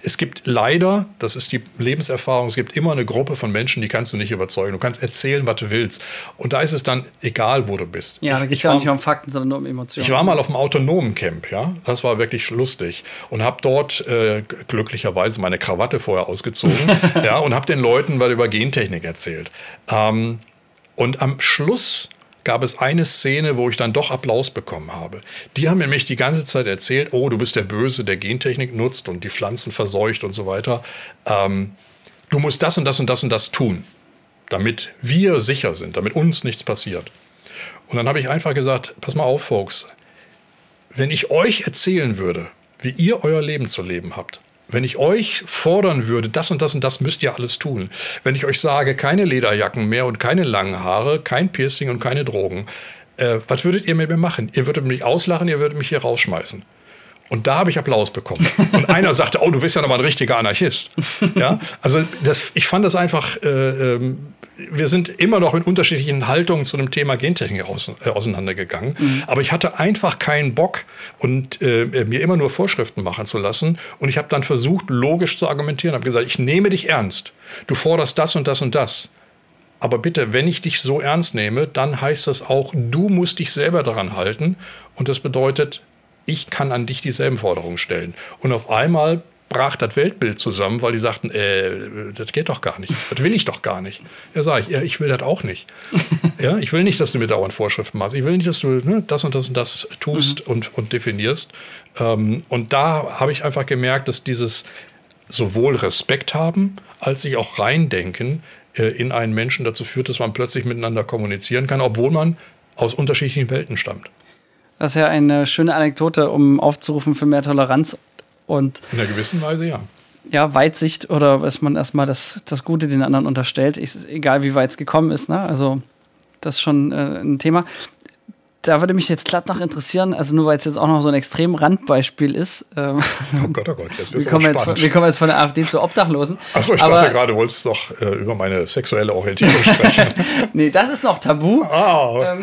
Es gibt leider, das ist die Lebenserfahrung, es gibt immer eine Gruppe von Menschen, die kannst du nicht überzeugen. Du kannst erzählen, was du willst. Und da ist es dann egal, wo du bist. ja, da geht es ja nicht um Fakten, sondern nur um Emotionen. ich war mal auf dem autonomen Camp, ja. Das war wirklich lustig. Und habe dort äh, glücklicherweise meine Krawatte vorher ausgezogen, ja, und habe den Leuten was über Gentechnik erzählt. Ähm, und am Schluss gab es eine Szene, wo ich dann doch Applaus bekommen habe. Die haben mir nämlich die ganze Zeit erzählt, oh, du bist der Böse, der Gentechnik nutzt und die Pflanzen verseucht und so weiter. Ähm, du musst das und das und das und das tun, damit wir sicher sind, damit uns nichts passiert. Und dann habe ich einfach gesagt, pass mal auf, Folks, wenn ich euch erzählen würde, wie ihr euer Leben zu leben habt, wenn ich euch fordern würde, das und das und das müsst ihr alles tun, wenn ich euch sage, keine Lederjacken mehr und keine langen Haare, kein Piercing und keine Drogen, äh, was würdet ihr mit mir machen? Ihr würdet mich auslachen, ihr würdet mich hier rausschmeißen. Und da habe ich Applaus bekommen. Und einer sagte, oh, du bist ja nochmal ein richtiger Anarchist. Ja, also das, ich fand das einfach, äh, ähm, wir sind immer noch mit unterschiedlichen Haltungen zu dem Thema Gentechnik aus, äh, auseinandergegangen. Aber ich hatte einfach keinen Bock und äh, mir immer nur Vorschriften machen zu lassen. Und ich habe dann versucht, logisch zu argumentieren. Habe gesagt, ich nehme dich ernst. Du forderst das und das und das. Aber bitte, wenn ich dich so ernst nehme, dann heißt das auch, du musst dich selber daran halten. Und das bedeutet, ich kann an dich dieselben Forderungen stellen. Und auf einmal brach das Weltbild zusammen, weil die sagten, äh, das geht doch gar nicht. Das will ich doch gar nicht. Ja, sage ich, ja, ich will das auch nicht. ja, ich will nicht, dass du mir dauernd Vorschriften machst. Ich will nicht, dass du ne, das und das und das tust und, und definierst. Ähm, und da habe ich einfach gemerkt, dass dieses sowohl Respekt haben, als sich auch reindenken äh, in einen Menschen dazu führt, dass man plötzlich miteinander kommunizieren kann, obwohl man aus unterschiedlichen Welten stammt. Das ist ja eine schöne Anekdote, um aufzurufen für mehr Toleranz und In einer gewissen Weise ja. ja, Weitsicht oder dass man erstmal das, das Gute den anderen unterstellt. Ist egal, wie weit es gekommen ist. Ne? Also, das ist schon äh, ein Thema. Da würde mich jetzt glatt noch interessieren, also nur weil es jetzt auch noch so ein extrem Randbeispiel ist. Ähm, Oh Gott, oh Gott, jetzt wir, wird kommen es jetzt, von- spannend. wir kommen jetzt von der AfD zu Obdachlosen. Achso, ich Aber- dachte gerade, du wolltest doch äh, über meine sexuelle Orientierung sprechen. Nee, das ist noch tabu. ah, Ähm,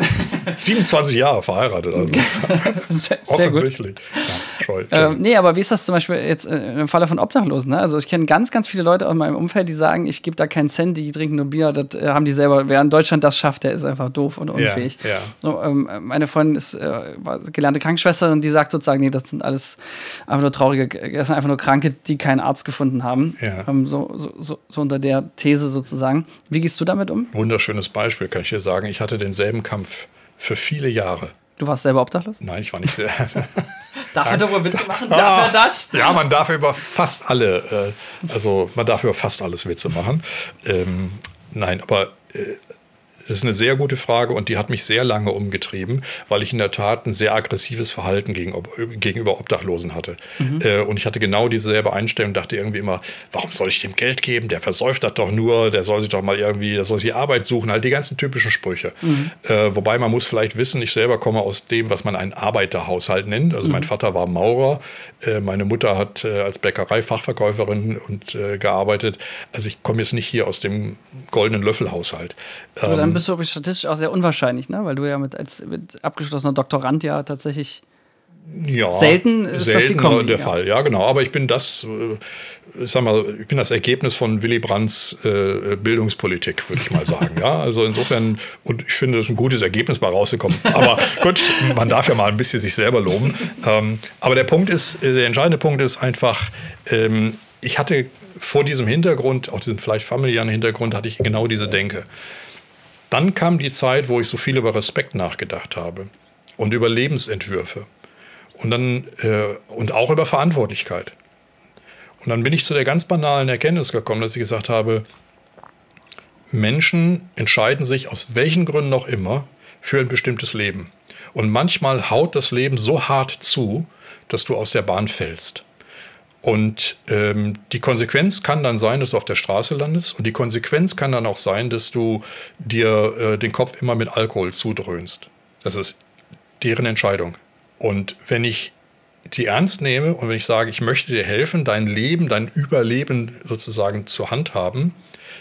27 Jahre verheiratet. Also. sehr, sehr Offensichtlich. Ja, scheu, ähm, nee, aber wie ist das zum Beispiel jetzt im Falle von Obdachlosen? Ne? Also ich kenne ganz, ganz viele Leute aus meinem Umfeld, die sagen, ich gebe da keinen Cent, die trinken nur Bier. Das äh, haben die selber. Wer in Deutschland das schafft, der ist einfach doof und unfähig. Ja, ja. So, ähm, meine Freundin ist äh, gelernte Krankenschwesterin, die sagt sozusagen, nee, das sind alles einfach nur traurige, das sind einfach nur Kranke, die keinen Arzt gefunden haben. Ja. Ähm, so, so, so, so unter der These sozusagen. Wie gehst du damit um? Wunderschönes Beispiel, kann ich dir sagen. Ich hatte denselben Kampf für viele Jahre. Du warst selber obdachlos? Nein, ich war nicht sehr. darf er darüber Witze machen? Darf er das? Ja, man darf über fast alle, äh, also man darf über fast alles Witze machen. Ähm, nein, aber äh, das ist eine sehr gute Frage und die hat mich sehr lange umgetrieben, weil ich in der Tat ein sehr aggressives Verhalten gegenüber Obdachlosen hatte. Mhm. Äh, und ich hatte genau dieselbe Einstellung, dachte irgendwie immer, warum soll ich dem Geld geben? Der versäuft das doch nur, der soll sich doch mal irgendwie, der soll sich die Arbeit suchen, halt die ganzen typischen Sprüche. Mhm. Äh, wobei man muss vielleicht wissen, ich selber komme aus dem, was man einen Arbeiterhaushalt nennt. Also mhm. mein Vater war Maurer, äh, meine Mutter hat als Bäckerei-Fachverkäuferin und gearbeitet. Also ich komme jetzt nicht hier aus dem goldenen Löffelhaushalt. Ähm, bist du statistisch auch sehr unwahrscheinlich, ne? weil du ja mit, als mit abgeschlossener Doktorand ja tatsächlich ja, selten ist selten das die Kombi, der ja. Fall, ja genau. Aber ich bin das, äh, sag mal, ich bin das Ergebnis von Willy Brandts äh, Bildungspolitik, würde ich mal sagen. ja, also insofern und ich finde, das ist ein gutes Ergebnis bei rausgekommen. Aber gut, man darf ja mal ein bisschen sich selber loben. Ähm, aber der Punkt ist, äh, der entscheidende Punkt ist einfach, ähm, ich hatte vor diesem Hintergrund, auch diesem vielleicht familiären Hintergrund, hatte ich genau diese Denke. Dann kam die Zeit, wo ich so viel über Respekt nachgedacht habe und über Lebensentwürfe und dann äh, und auch über Verantwortlichkeit. Und dann bin ich zu der ganz banalen Erkenntnis gekommen, dass ich gesagt habe, Menschen entscheiden sich aus welchen Gründen auch immer für ein bestimmtes Leben. Und manchmal haut das Leben so hart zu, dass du aus der Bahn fällst. Und ähm, die Konsequenz kann dann sein, dass du auf der Straße landest. Und die Konsequenz kann dann auch sein, dass du dir äh, den Kopf immer mit Alkohol zudröhnst. Das ist deren Entscheidung. Und wenn ich die ernst nehme und wenn ich sage, ich möchte dir helfen, dein Leben, dein Überleben sozusagen zur Hand haben,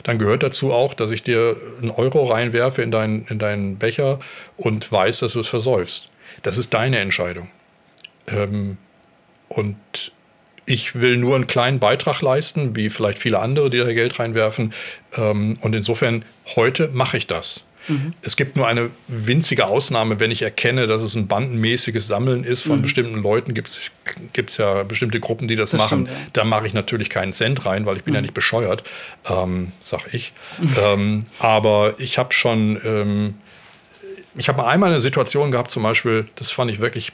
dann gehört dazu auch, dass ich dir einen Euro reinwerfe in, dein, in deinen Becher und weiß, dass du es versäufst. Das ist deine Entscheidung. Ähm, und ich will nur einen kleinen Beitrag leisten, wie vielleicht viele andere, die da Geld reinwerfen. Ähm, und insofern, heute mache ich das. Mhm. Es gibt nur eine winzige Ausnahme, wenn ich erkenne, dass es ein bandenmäßiges Sammeln ist von mhm. bestimmten Leuten. Gibt es ja bestimmte Gruppen, die das, das machen. Stimmt, ja. Da mache ich natürlich keinen Cent rein, weil ich bin mhm. ja nicht bescheuert, ähm, sag ich. ähm, aber ich habe schon, ähm, ich habe einmal eine Situation gehabt, zum Beispiel, das fand ich wirklich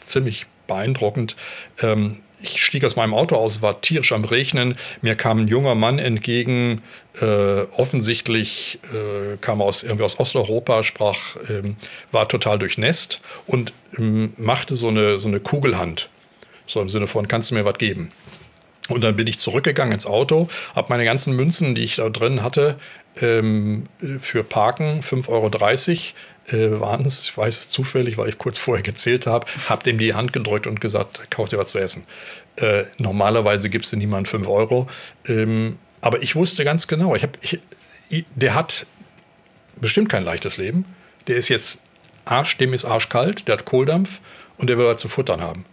ziemlich beeindruckend. Ähm, ich stieg aus meinem Auto aus, war tierisch am Regnen. Mir kam ein junger Mann entgegen, äh, offensichtlich äh, kam aus irgendwie aus Osteuropa, sprach, ähm, war total durchnässt und ähm, machte so eine, so eine Kugelhand. So im Sinne von, kannst du mir was geben? Und dann bin ich zurückgegangen ins Auto, habe meine ganzen Münzen, die ich da drin hatte, ähm, für Parken 5,30 Euro äh, waren es, ich weiß es zufällig, weil ich kurz vorher gezählt habe, habe dem die Hand gedrückt und gesagt, kauf dir was zu essen. Äh, normalerweise gibst du niemand 5 Euro. Ähm, aber ich wusste ganz genau, ich hab, ich, der hat bestimmt kein leichtes Leben. Der ist jetzt Arsch, dem ist arschkalt, der hat Kohldampf und der will was zu futtern haben.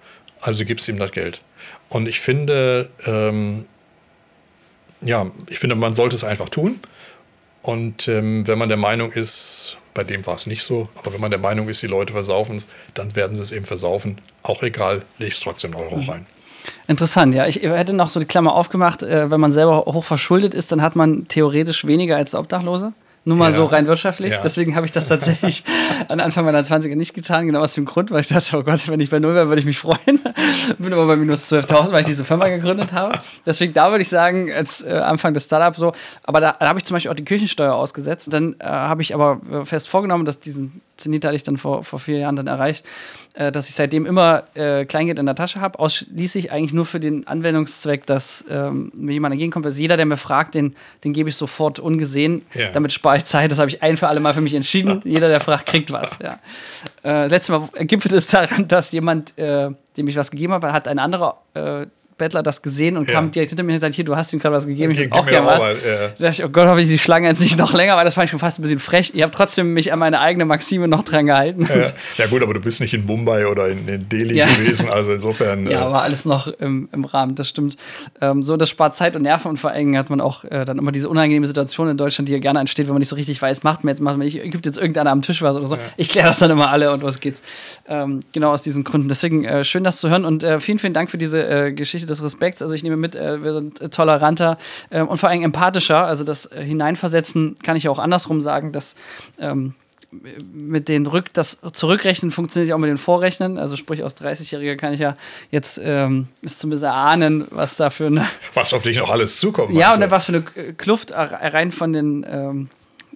Also gibst ihm das Geld. Und ich finde, ähm, ja, ich finde, man sollte es einfach tun. Und ähm, wenn man der Meinung ist, bei dem war es nicht so. Aber wenn man der Meinung ist, die Leute versaufen es, dann werden sie es eben versaufen. Auch egal, legst trotzdem Euro mhm. rein. Interessant, ja. Ich hätte noch so die Klammer aufgemacht, äh, wenn man selber hoch verschuldet ist, dann hat man theoretisch weniger als der Obdachlose. Nur mal ja. so rein wirtschaftlich. Ja. Deswegen habe ich das tatsächlich an Anfang meiner 20er nicht getan, genau aus dem Grund, weil ich dachte, oh Gott, wenn ich bei Null wäre, würde ich mich freuen. Bin aber bei minus 12.000, weil ich diese Firma gegründet habe. Deswegen da würde ich sagen, als äh, Anfang des Startups so. Aber da, da habe ich zum Beispiel auch die Kirchensteuer ausgesetzt. Dann äh, habe ich aber äh, fest vorgenommen, dass diesen Zenit hatte ich dann vor, vor vier Jahren dann erreicht, äh, dass ich seitdem immer äh, Kleingeld in der Tasche habe, ausschließlich eigentlich nur für den Anwendungszweck, dass ähm, mir jemand entgegenkommt. Also jeder, der mir fragt, den, den gebe ich sofort ungesehen. Ja. Damit spare ich Zeit. Das habe ich ein für alle Mal für mich entschieden. jeder, der fragt, kriegt was. Ja. Äh, letztes Mal gipfelt es daran, dass jemand, äh, dem ich was gegeben habe, hat eine andere äh, Bettler das gesehen und ja. kam direkt hinter mir und gesagt, hier, du hast ihm gerade was gegeben, ich will auch gerne was. Ja. Da dachte ich, oh Gott, hoffe ich, die Schlange jetzt nicht noch länger, weil das fand ich schon fast ein bisschen frech. Ich habe trotzdem mich an meine eigene Maxime noch dran gehalten. Ja. ja. gut, aber du bist nicht in Mumbai oder in, in Delhi gewesen, also insofern. Ja, äh, war alles noch im, im Rahmen, das stimmt. Ähm, so, das spart Zeit und Nerven und vor allem hat man auch äh, dann immer diese unangenehme Situation in Deutschland, die ja gerne entsteht, wenn man nicht so richtig weiß, macht man jetzt, macht man nicht, gibt jetzt irgendeiner am Tisch was oder so. Ich kläre das dann immer alle und was geht's. Ähm, genau aus diesen Gründen. Deswegen äh, schön, das zu hören und äh, vielen, vielen Dank für diese äh, Geschichte des Respekts. Also ich nehme mit, äh, wir sind äh, toleranter äh, und vor allem empathischer. Also das Hineinversetzen kann ich auch andersrum sagen, dass ähm, mit den Rück, das Zurückrechnen funktioniert ja auch mit den Vorrechnen. Also sprich aus 30-Jähriger kann ich ja jetzt ähm, ist zumindest erahnen, was da für eine was auf dich noch alles zukommt. Ja und was für eine Kluft rein von den ähm,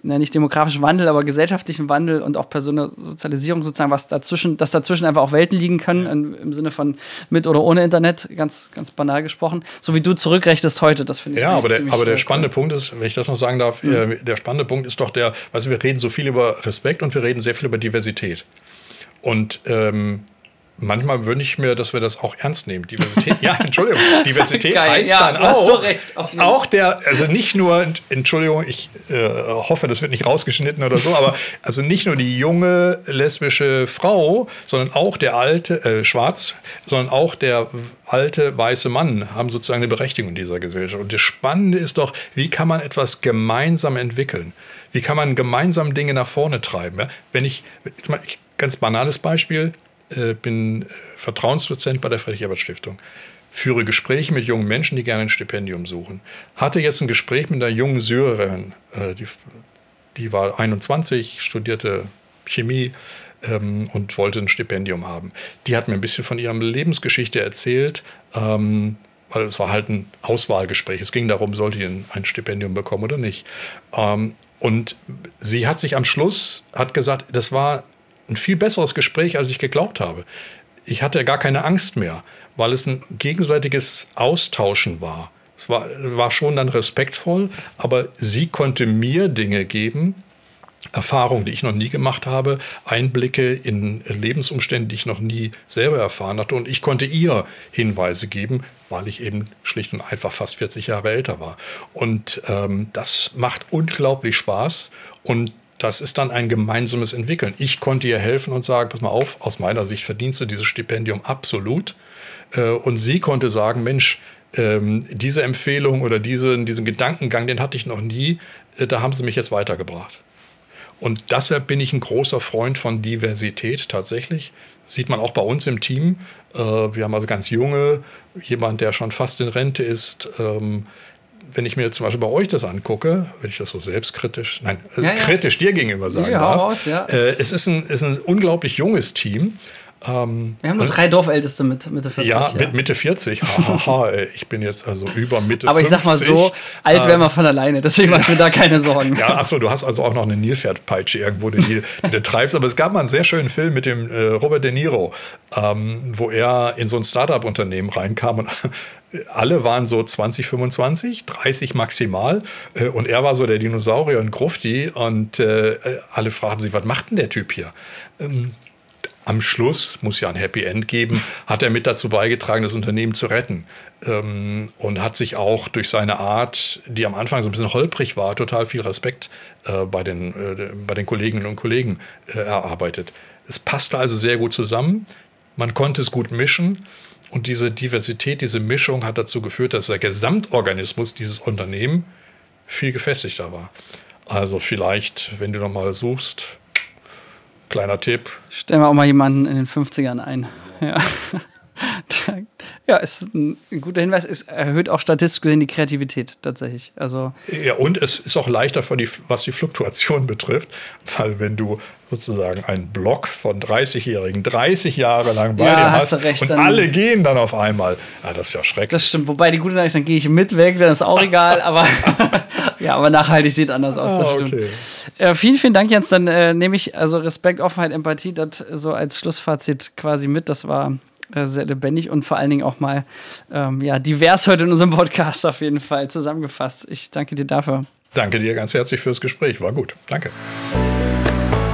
na, nicht demografischen Wandel, aber gesellschaftlichen Wandel und auch Personensozialisierung sozusagen, was dazwischen, dass dazwischen einfach auch Welten liegen können, im, im Sinne von mit oder ohne Internet, ganz, ganz banal gesprochen. So wie du zurückrechtest heute, das finde ich. Ja, aber der, aber der spannende cool. Punkt ist, wenn ich das noch sagen darf, mhm. äh, der spannende Punkt ist doch der, also wir reden so viel über Respekt und wir reden sehr viel über Diversität. Und ähm, manchmal wünsche ich mir, dass wir das auch ernst nehmen. Diversität, ja, Entschuldigung, Diversität Geil, heißt ja, dann auch, so recht, auch der, also nicht nur, Entschuldigung, ich äh, hoffe, das wird nicht rausgeschnitten oder so, aber also nicht nur die junge lesbische Frau, sondern auch der alte, äh, schwarz, sondern auch der alte weiße Mann haben sozusagen eine Berechtigung in dieser Gesellschaft. Und das Spannende ist doch, wie kann man etwas gemeinsam entwickeln? Wie kann man gemeinsam Dinge nach vorne treiben? Ja? Wenn ich, ganz banales Beispiel, äh, bin äh, Vertrauensdozent bei der Friedrich-Ebert-Stiftung. Führe Gespräche mit jungen Menschen, die gerne ein Stipendium suchen. Hatte jetzt ein Gespräch mit einer jungen Syrerin, äh, die, die war 21, studierte Chemie ähm, und wollte ein Stipendium haben. Die hat mir ein bisschen von ihrer Lebensgeschichte erzählt. Ähm, weil es war halt ein Auswahlgespräch. Es ging darum, sollte ich ein Stipendium bekommen oder nicht. Ähm, und sie hat sich am Schluss, hat gesagt, das war ein viel besseres Gespräch, als ich geglaubt habe. Ich hatte gar keine Angst mehr, weil es ein gegenseitiges Austauschen war. Es war, war schon dann respektvoll, aber sie konnte mir Dinge geben, Erfahrungen, die ich noch nie gemacht habe, Einblicke in Lebensumstände, die ich noch nie selber erfahren hatte. Und ich konnte ihr Hinweise geben, weil ich eben schlicht und einfach fast 40 Jahre älter war. Und ähm, das macht unglaublich Spaß. Und das ist dann ein gemeinsames Entwickeln. Ich konnte ihr helfen und sagen, pass mal auf, aus meiner Sicht verdienst du dieses Stipendium absolut. Äh, und sie konnte sagen, Mensch, ähm, diese Empfehlung oder diesen, diesen Gedankengang, den hatte ich noch nie, äh, da haben sie mich jetzt weitergebracht. Und deshalb bin ich ein großer Freund von Diversität tatsächlich. Sieht man auch bei uns im Team. Äh, wir haben also ganz junge, jemand, der schon fast in Rente ist, ähm, wenn ich mir zum Beispiel bei euch das angucke, wenn ich das so selbstkritisch, nein, äh, ja, ja. kritisch dir gegenüber sagen ja, darf, raus, äh, es ist ein, ist ein unglaublich junges Team. Ähm, wir haben nur drei Dorfälteste mit Mitte 40. Ja, ja. mit Mitte 40. Haha, ich bin jetzt also über Mitte Aber 50. Aber ich sag mal so, alt wären wir von alleine, deswegen mache ich mir da keine Sorgen. ja, achso, du hast also auch noch eine Nilpferdpeitsche irgendwo, die, die du treibst. Aber es gab mal einen sehr schönen Film mit dem äh, Robert De Niro, ähm, wo er in so ein Startup-Unternehmen reinkam und alle waren so 20, 25, 30 maximal. Äh, und er war so der Dinosaurier und Grufti. Und äh, alle fragten sich, was macht denn der Typ hier? Ähm, am Schluss, muss ja ein Happy End geben, hat er mit dazu beigetragen, das Unternehmen zu retten. Ähm, und hat sich auch durch seine Art, die am Anfang so ein bisschen holprig war, total viel Respekt äh, bei, den, äh, bei den Kolleginnen und Kollegen äh, erarbeitet. Es passte also sehr gut zusammen. Man konnte es gut mischen. Und diese Diversität, diese Mischung hat dazu geführt, dass der Gesamtorganismus dieses Unternehmen viel gefestigter war. Also vielleicht, wenn du noch mal suchst, kleiner Tipp. Stellen wir auch mal jemanden in den 50ern ein. Ja. Ja, ist ein, guter Hinweis. Es erhöht auch statistisch gesehen die Kreativität tatsächlich. Also ja, und es ist auch leichter, für die, was die Fluktuation betrifft, weil wenn du sozusagen einen Block von 30-Jährigen 30 Jahre lang bei ja, dir hast, hast recht, und alle gehen dann auf einmal, ja, das ist ja schrecklich. Das stimmt. Wobei die gute Nachricht ist, dann gehe ich mit weg, dann ist auch egal. aber ja, aber nachhaltig sieht anders aus. Das ah, okay. Äh, vielen, vielen Dank, Jens. Dann äh, nehme ich also Respekt, Offenheit, Empathie das so als Schlussfazit quasi mit. Das war äh, sehr lebendig und vor allen Dingen auch mal ähm, ja, divers heute in unserem Podcast auf jeden Fall zusammengefasst. Ich danke dir dafür. Danke dir ganz herzlich fürs Gespräch. War gut. Danke.